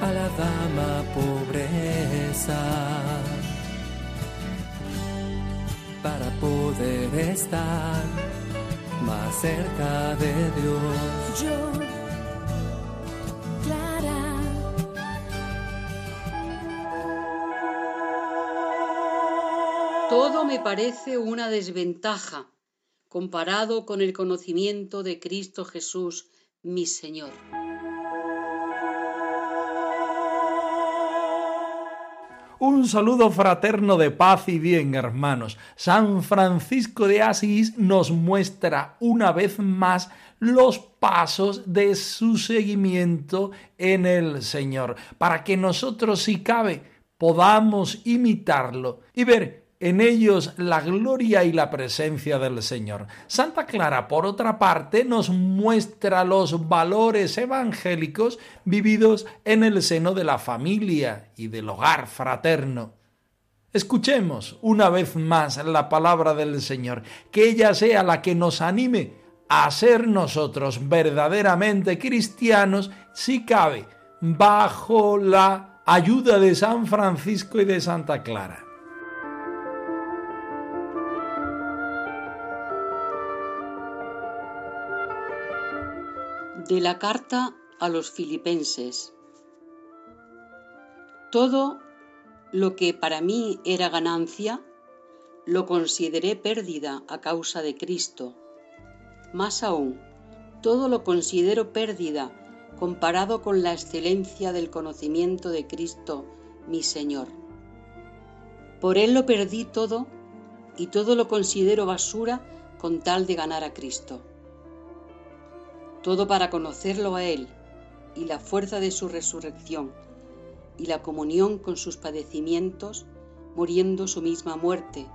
A la dama pobreza, para poder estar más cerca de Dios. Yo, Clara. Todo me parece una desventaja comparado con el conocimiento de Cristo Jesús, mi Señor. Un saludo fraterno de paz y bien, hermanos. San Francisco de Asís nos muestra una vez más los pasos de su seguimiento en el Señor, para que nosotros, si cabe, podamos imitarlo y ver en ellos la gloria y la presencia del Señor. Santa Clara, por otra parte, nos muestra los valores evangélicos vividos en el seno de la familia y del hogar fraterno. Escuchemos una vez más la palabra del Señor, que ella sea la que nos anime a ser nosotros verdaderamente cristianos, si cabe, bajo la ayuda de San Francisco y de Santa Clara. De la carta a los filipenses. Todo lo que para mí era ganancia, lo consideré pérdida a causa de Cristo. Más aún, todo lo considero pérdida comparado con la excelencia del conocimiento de Cristo, mi Señor. Por Él lo perdí todo y todo lo considero basura con tal de ganar a Cristo todo para conocerlo a Él y la fuerza de su resurrección y la comunión con sus padecimientos, muriendo su misma muerte,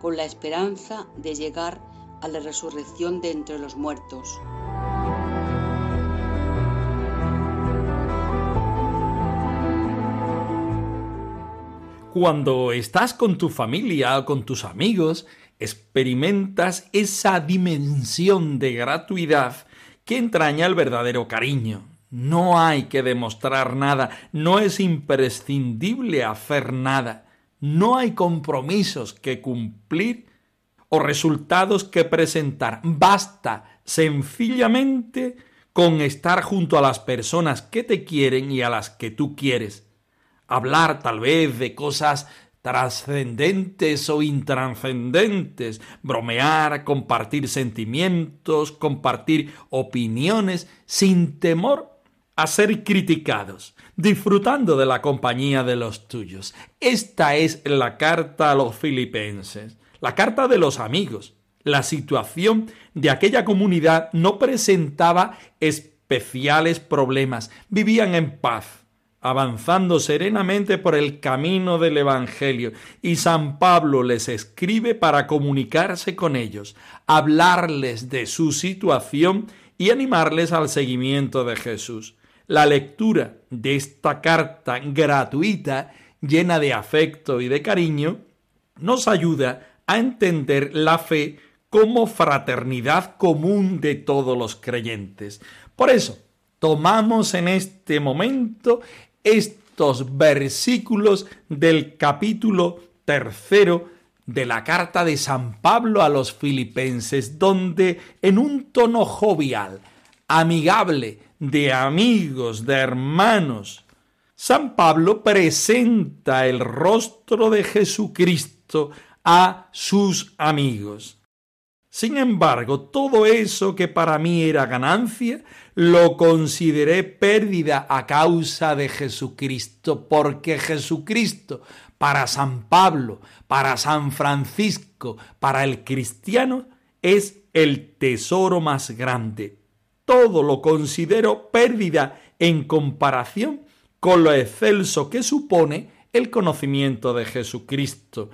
con la esperanza de llegar a la resurrección de entre los muertos. Cuando estás con tu familia o con tus amigos, experimentas esa dimensión de gratuidad que entraña el verdadero cariño. No hay que demostrar nada, no es imprescindible hacer nada, no hay compromisos que cumplir o resultados que presentar. Basta sencillamente con estar junto a las personas que te quieren y a las que tú quieres. Hablar tal vez de cosas trascendentes o intranscendentes, bromear, compartir sentimientos, compartir opiniones, sin temor a ser criticados, disfrutando de la compañía de los tuyos. Esta es la carta a los filipenses, la carta de los amigos. La situación de aquella comunidad no presentaba especiales problemas, vivían en paz, avanzando serenamente por el camino del Evangelio, y San Pablo les escribe para comunicarse con ellos, hablarles de su situación y animarles al seguimiento de Jesús. La lectura de esta carta gratuita, llena de afecto y de cariño, nos ayuda a entender la fe como fraternidad común de todos los creyentes. Por eso, tomamos en este momento estos versículos del capítulo tercero de la carta de San Pablo a los filipenses, donde en un tono jovial, amigable, de amigos, de hermanos, San Pablo presenta el rostro de Jesucristo a sus amigos. Sin embargo, todo eso que para mí era ganancia, lo consideré pérdida a causa de Jesucristo, porque Jesucristo, para San Pablo, para San Francisco, para el cristiano, es el tesoro más grande. Todo lo considero pérdida en comparación con lo excelso que supone el conocimiento de Jesucristo,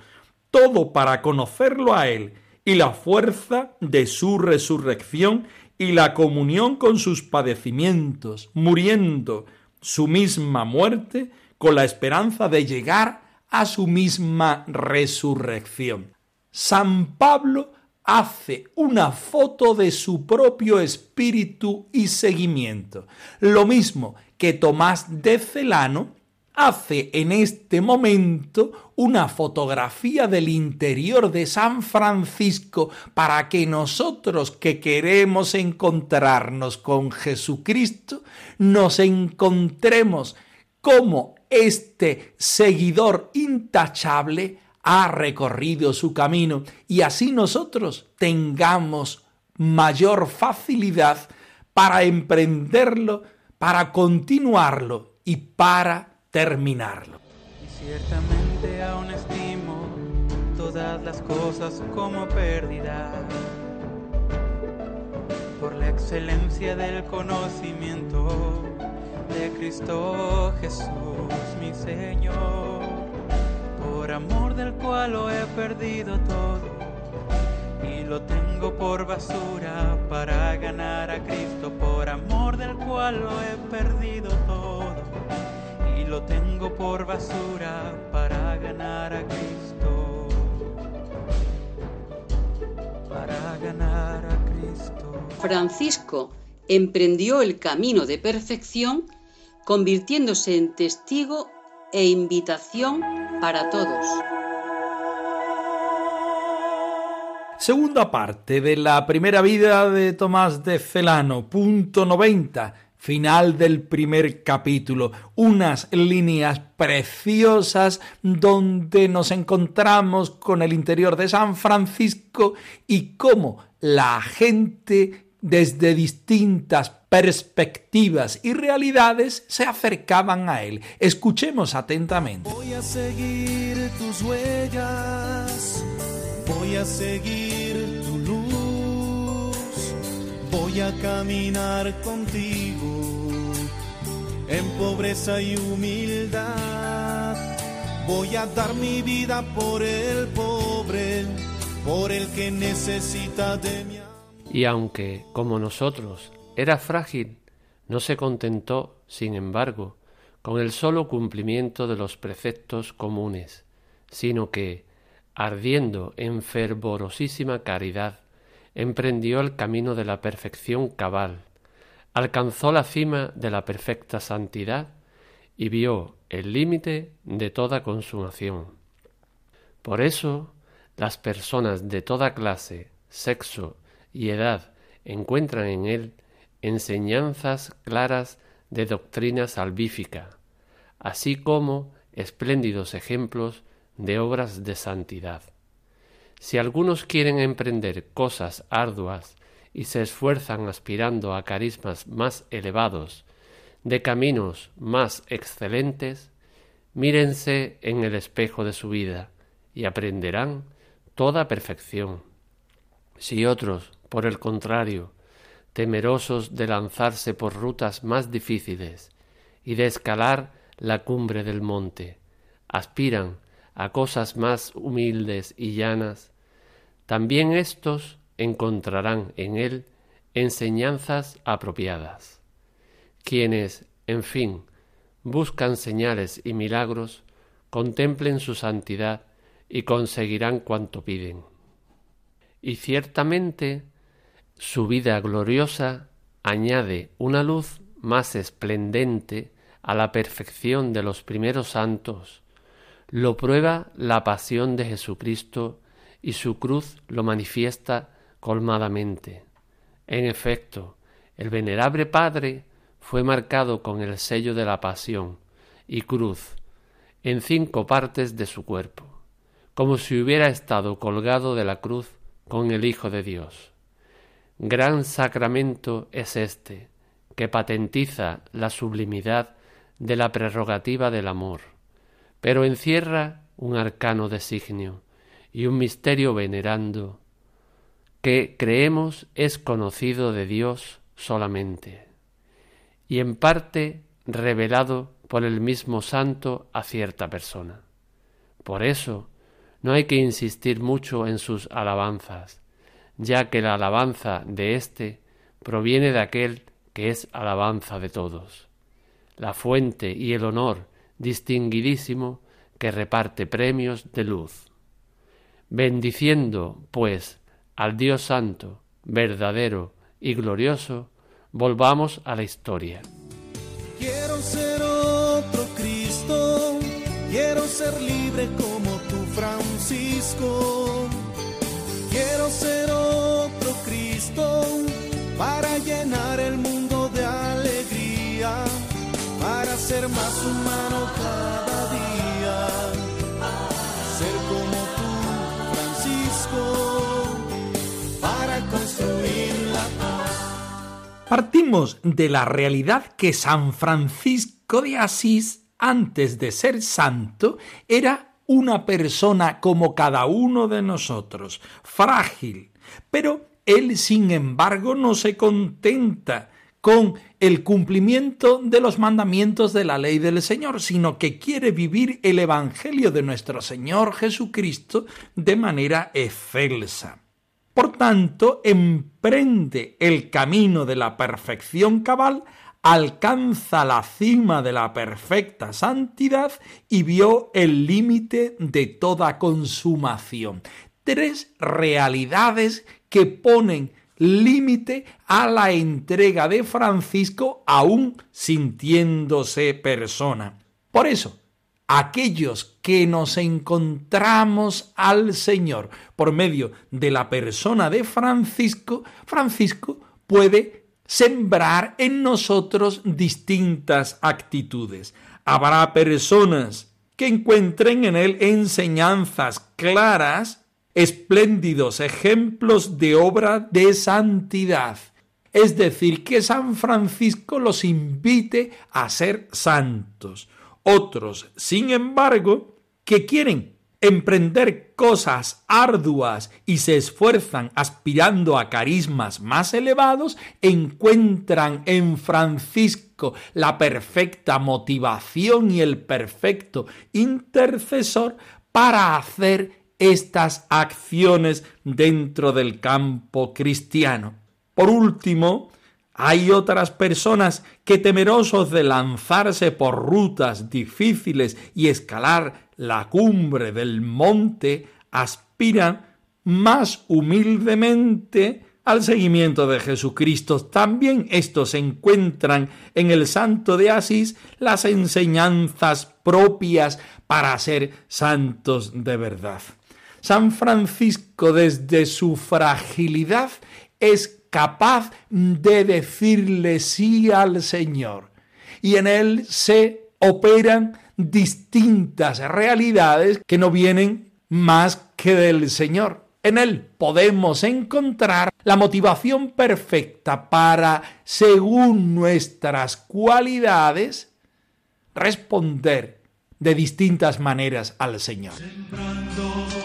todo para conocerlo a Él y la fuerza de su resurrección y la comunión con sus padecimientos, muriendo su misma muerte con la esperanza de llegar a su misma resurrección. San Pablo hace una foto de su propio espíritu y seguimiento, lo mismo que Tomás de Celano hace en este momento una fotografía del interior de San Francisco para que nosotros que queremos encontrarnos con Jesucristo nos encontremos como este seguidor intachable ha recorrido su camino y así nosotros tengamos mayor facilidad para emprenderlo, para continuarlo y para terminarlo. Y ciertamente aún estimo todas las cosas como pérdida por la excelencia del conocimiento de Cristo Jesús, mi Señor, por amor del cual lo he perdido todo y lo tengo por basura para ganar a Cristo, por amor del cual lo he perdido todo lo tengo por basura para ganar a Cristo. Para ganar a Cristo. Francisco emprendió el camino de perfección convirtiéndose en testigo e invitación para todos. Segunda parte de la primera vida de Tomás de Celano, punto 90 final del primer capítulo, unas líneas preciosas donde nos encontramos con el interior de San Francisco y cómo la gente desde distintas perspectivas y realidades se acercaban a él. Escuchemos atentamente. Voy a seguir tus huellas, voy a seguir voy a caminar contigo en pobreza y humildad. Voy a dar mi vida por el pobre, por el que necesita de mi Y aunque, como nosotros, era frágil, no se contentó, sin embargo, con el solo cumplimiento de los preceptos comunes, sino que, ardiendo en fervorosísima caridad, emprendió el camino de la perfección cabal, alcanzó la cima de la perfecta santidad y vio el límite de toda consumación. Por eso, las personas de toda clase, sexo y edad encuentran en él enseñanzas claras de doctrina salvífica, así como espléndidos ejemplos de obras de santidad. Si algunos quieren emprender cosas arduas y se esfuerzan aspirando a carismas más elevados, de caminos más excelentes, mírense en el espejo de su vida y aprenderán toda perfección. Si otros, por el contrario, temerosos de lanzarse por rutas más difíciles y de escalar la cumbre del monte, aspiran a cosas más humildes y llanas, también éstos encontrarán en él enseñanzas apropiadas. Quienes, en fin, buscan señales y milagros, contemplen su santidad y conseguirán cuanto piden. Y ciertamente su vida gloriosa añade una luz más esplendente a la perfección de los primeros santos, lo prueba la pasión de Jesucristo y su cruz lo manifiesta colmadamente. En efecto, el venerable Padre fue marcado con el sello de la pasión y cruz en cinco partes de su cuerpo, como si hubiera estado colgado de la cruz con el Hijo de Dios. Gran sacramento es este, que patentiza la sublimidad de la prerrogativa del amor, pero encierra un arcano designio y un misterio venerando que creemos es conocido de Dios solamente, y en parte revelado por el mismo santo a cierta persona. Por eso, no hay que insistir mucho en sus alabanzas, ya que la alabanza de éste proviene de aquel que es alabanza de todos, la fuente y el honor distinguidísimo que reparte premios de luz. Bendiciendo, pues, al Dios Santo, verdadero y glorioso, volvamos a la historia. Quiero ser otro Cristo, quiero ser libre como tú, Francisco. Quiero ser otro Cristo para llenar el mundo ser más humano cada día. Ser como tú, Francisco, para construir la paz. Partimos de la realidad que San Francisco de Asís, antes de ser santo, era una persona como cada uno de nosotros, frágil, pero él, sin embargo, no se contenta con el cumplimiento de los mandamientos de la ley del Señor, sino que quiere vivir el Evangelio de nuestro Señor Jesucristo de manera excelsa. Por tanto, emprende el camino de la perfección cabal, alcanza la cima de la perfecta santidad y vio el límite de toda consumación. Tres realidades que ponen límite a la entrega de Francisco aún sintiéndose persona. Por eso, aquellos que nos encontramos al Señor por medio de la persona de Francisco, Francisco puede sembrar en nosotros distintas actitudes. Habrá personas que encuentren en él enseñanzas claras, espléndidos ejemplos de obra de santidad. Es decir, que San Francisco los invite a ser santos. Otros, sin embargo, que quieren emprender cosas arduas y se esfuerzan aspirando a carismas más elevados, encuentran en Francisco la perfecta motivación y el perfecto intercesor para hacer estas acciones dentro del campo cristiano. Por último, hay otras personas que temerosos de lanzarse por rutas difíciles y escalar la cumbre del monte, aspiran más humildemente al seguimiento de Jesucristo. También estos encuentran en el santo de Asís las enseñanzas propias para ser santos de verdad. San Francisco desde su fragilidad es capaz de decirle sí al Señor. Y en él se operan distintas realidades que no vienen más que del Señor. En él podemos encontrar la motivación perfecta para, según nuestras cualidades, responder de distintas maneras al Señor. Sembrando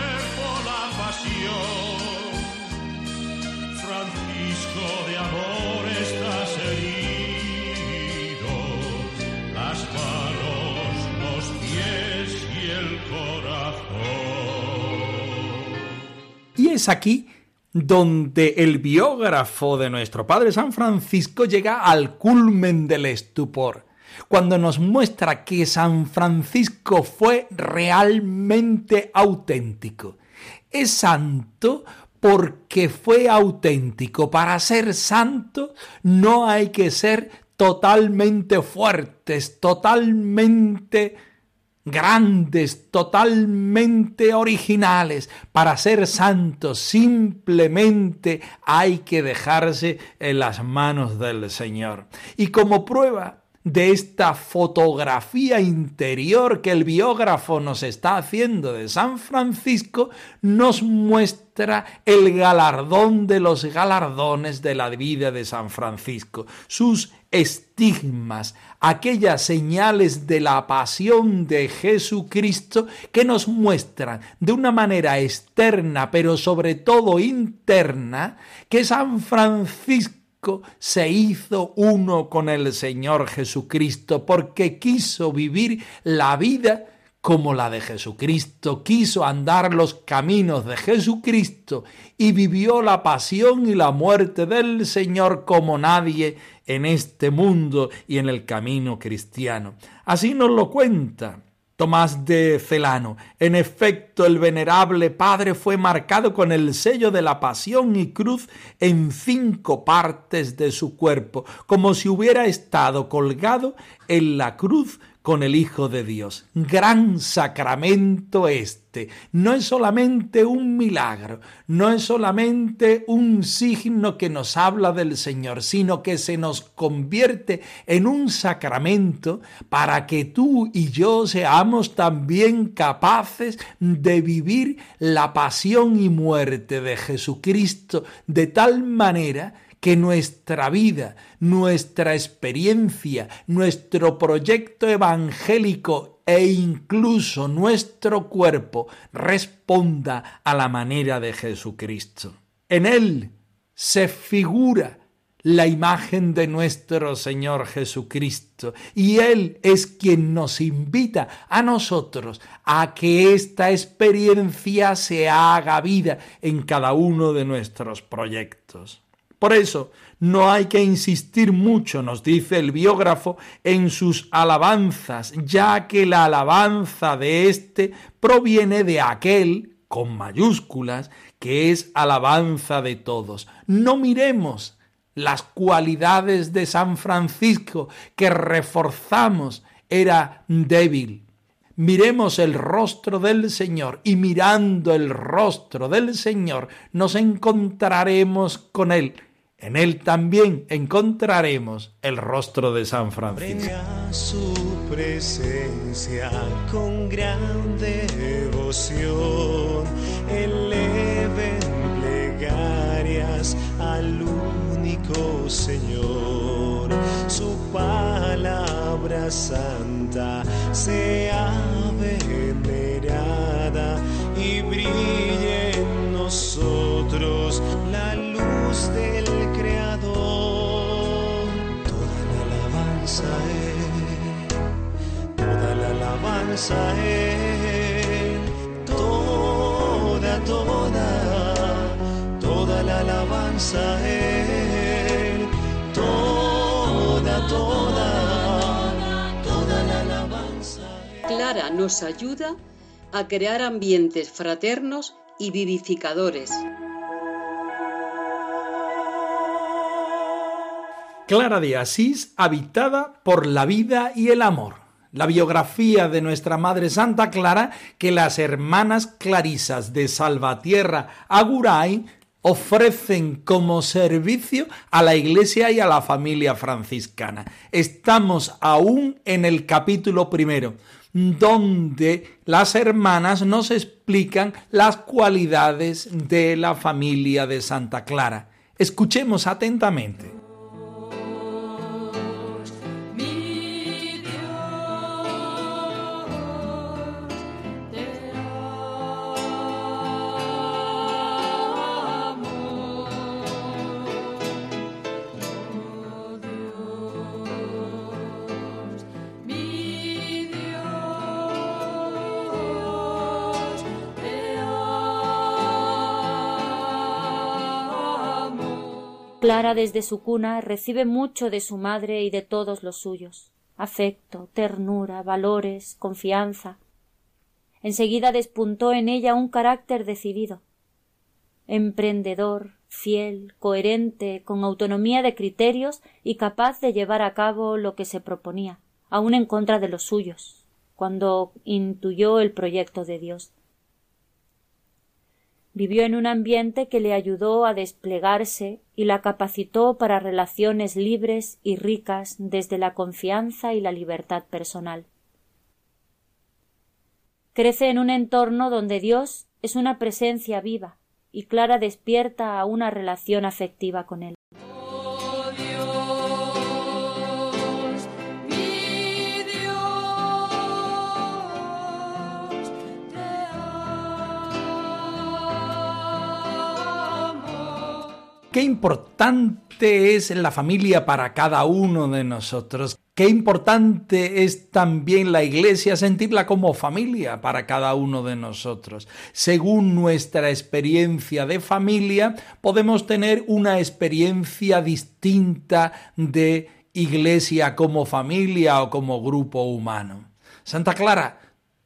Francisco de amor estás herido, los pies y el corazón. Y es aquí donde el biógrafo de nuestro Padre San Francisco llega al culmen del estupor, cuando nos muestra que San Francisco fue realmente auténtico. Es santo porque fue auténtico. Para ser santo no hay que ser totalmente fuertes, totalmente grandes, totalmente originales. Para ser santos simplemente hay que dejarse en las manos del Señor. Y como prueba de esta fotografía interior que el biógrafo nos está haciendo de San Francisco, nos muestra el galardón de los galardones de la vida de San Francisco, sus estigmas, aquellas señales de la pasión de Jesucristo que nos muestran de una manera externa, pero sobre todo interna, que San Francisco se hizo uno con el Señor Jesucristo porque quiso vivir la vida como la de Jesucristo, quiso andar los caminos de Jesucristo y vivió la pasión y la muerte del Señor como nadie en este mundo y en el camino cristiano. Así nos lo cuenta Tomás de Celano. En efecto, el venerable Padre fue marcado con el sello de la pasión y cruz en cinco partes de su cuerpo, como si hubiera estado colgado en la cruz con el Hijo de Dios. Gran sacramento este. No es solamente un milagro, no es solamente un signo que nos habla del Señor, sino que se nos convierte en un sacramento para que tú y yo seamos también capaces de vivir la pasión y muerte de Jesucristo de tal manera que nuestra vida, nuestra experiencia, nuestro proyecto evangélico e incluso nuestro cuerpo responda a la manera de Jesucristo. En Él se figura la imagen de nuestro Señor Jesucristo y Él es quien nos invita a nosotros a que esta experiencia se haga vida en cada uno de nuestros proyectos. Por eso, no hay que insistir mucho, nos dice el biógrafo, en sus alabanzas, ya que la alabanza de éste proviene de aquel, con mayúsculas, que es alabanza de todos. No miremos las cualidades de San Francisco que reforzamos, era débil. Miremos el rostro del Señor y mirando el rostro del Señor nos encontraremos con Él en él también encontraremos el rostro de San Francisco. su presencia con gran devoción, eleven plegarias al único Señor. Su palabra santa sea venerada y brille en nosotros la luz del toda la alabanza a Él, toda, toda, toda la alabanza a Él, toda, toda, toda la alabanza. Clara nos ayuda a crear ambientes fraternos y vivificadores. Clara de Asís, habitada por la vida y el amor. La biografía de nuestra Madre Santa Clara que las hermanas clarisas de Salvatierra Aguray ofrecen como servicio a la Iglesia y a la familia franciscana. Estamos aún en el capítulo primero, donde las hermanas nos explican las cualidades de la familia de Santa Clara. Escuchemos atentamente. Clara desde su cuna recibe mucho de su madre y de todos los suyos afecto, ternura, valores, confianza. Enseguida despuntó en ella un carácter decidido, emprendedor, fiel, coherente, con autonomía de criterios y capaz de llevar a cabo lo que se proponía, aun en contra de los suyos, cuando intuyó el proyecto de Dios. Vivió en un ambiente que le ayudó a desplegarse y la capacitó para relaciones libres y ricas desde la confianza y la libertad personal. Crece en un entorno donde Dios es una presencia viva y Clara despierta a una relación afectiva con él. Qué importante es la familia para cada uno de nosotros. Qué importante es también la iglesia sentirla como familia para cada uno de nosotros. Según nuestra experiencia de familia, podemos tener una experiencia distinta de iglesia como familia o como grupo humano. Santa Clara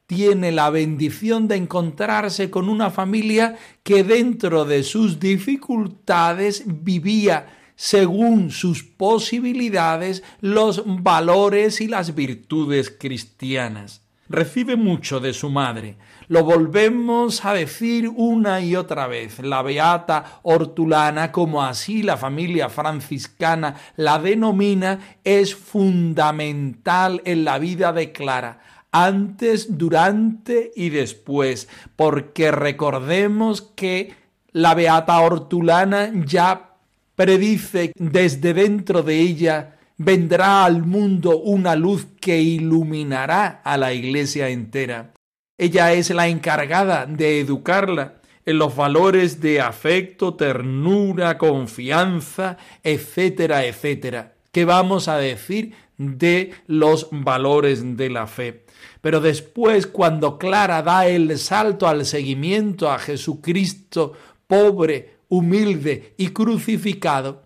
tiene la bendición de encontrarse con una familia que dentro de sus dificultades vivía según sus posibilidades los valores y las virtudes cristianas. Recibe mucho de su madre. Lo volvemos a decir una y otra vez. La beata hortulana, como así la familia franciscana la denomina, es fundamental en la vida de Clara antes, durante y después, porque recordemos que la Beata Hortulana ya predice desde dentro de ella vendrá al mundo una luz que iluminará a la iglesia entera. Ella es la encargada de educarla en los valores de afecto, ternura, confianza, etcétera, etcétera. ¿Qué vamos a decir de los valores de la fe? Pero después, cuando Clara da el salto al seguimiento a Jesucristo, pobre, humilde y crucificado,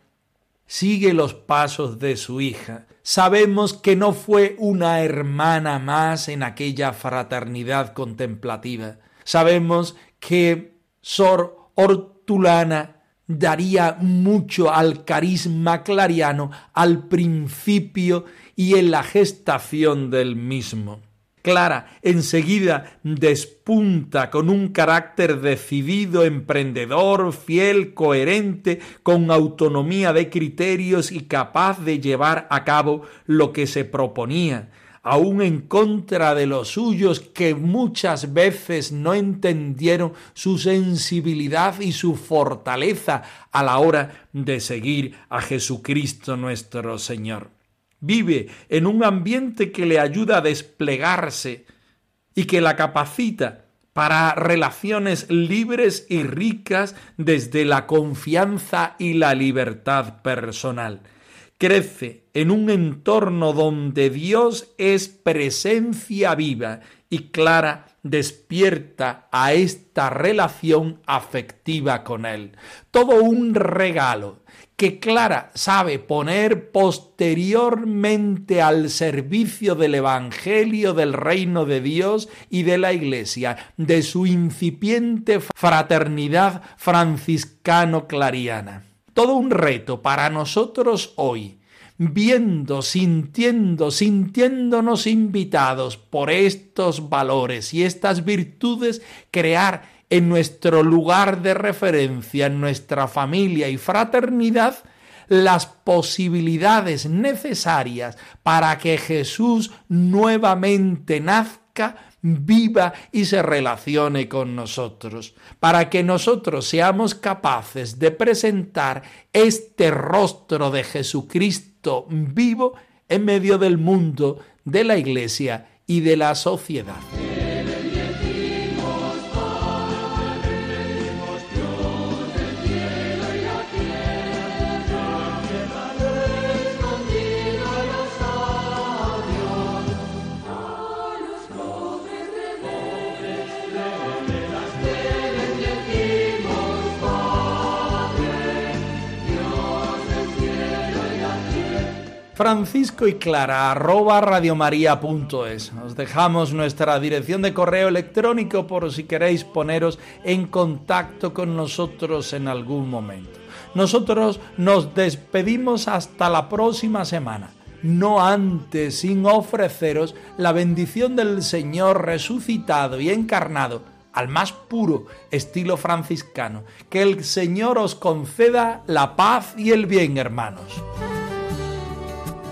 sigue los pasos de su hija. Sabemos que no fue una hermana más en aquella fraternidad contemplativa. Sabemos que Sor Hortulana daría mucho al carisma clariano al principio y en la gestación del mismo. Clara enseguida despunta con un carácter decidido, emprendedor, fiel, coherente, con autonomía de criterios y capaz de llevar a cabo lo que se proponía, aun en contra de los suyos que muchas veces no entendieron su sensibilidad y su fortaleza a la hora de seguir a Jesucristo nuestro Señor vive en un ambiente que le ayuda a desplegarse y que la capacita para relaciones libres y ricas desde la confianza y la libertad personal. Crece en un entorno donde Dios es presencia viva y clara despierta a esta relación afectiva con Él. Todo un regalo que Clara sabe poner posteriormente al servicio del Evangelio del reino de Dios y de la Iglesia, de su incipiente fraternidad franciscano-clariana. Todo un reto para nosotros hoy, viendo, sintiendo, sintiéndonos invitados por estos valores y estas virtudes, crear en nuestro lugar de referencia, en nuestra familia y fraternidad, las posibilidades necesarias para que Jesús nuevamente nazca, viva y se relacione con nosotros, para que nosotros seamos capaces de presentar este rostro de Jesucristo vivo en medio del mundo, de la Iglesia y de la sociedad. Francisco y Clara, arroba radiomaria.es. Os dejamos nuestra dirección de correo electrónico por si queréis poneros en contacto con nosotros en algún momento. Nosotros nos despedimos hasta la próxima semana, no antes sin ofreceros la bendición del Señor resucitado y encarnado al más puro estilo franciscano. Que el Señor os conceda la paz y el bien, hermanos.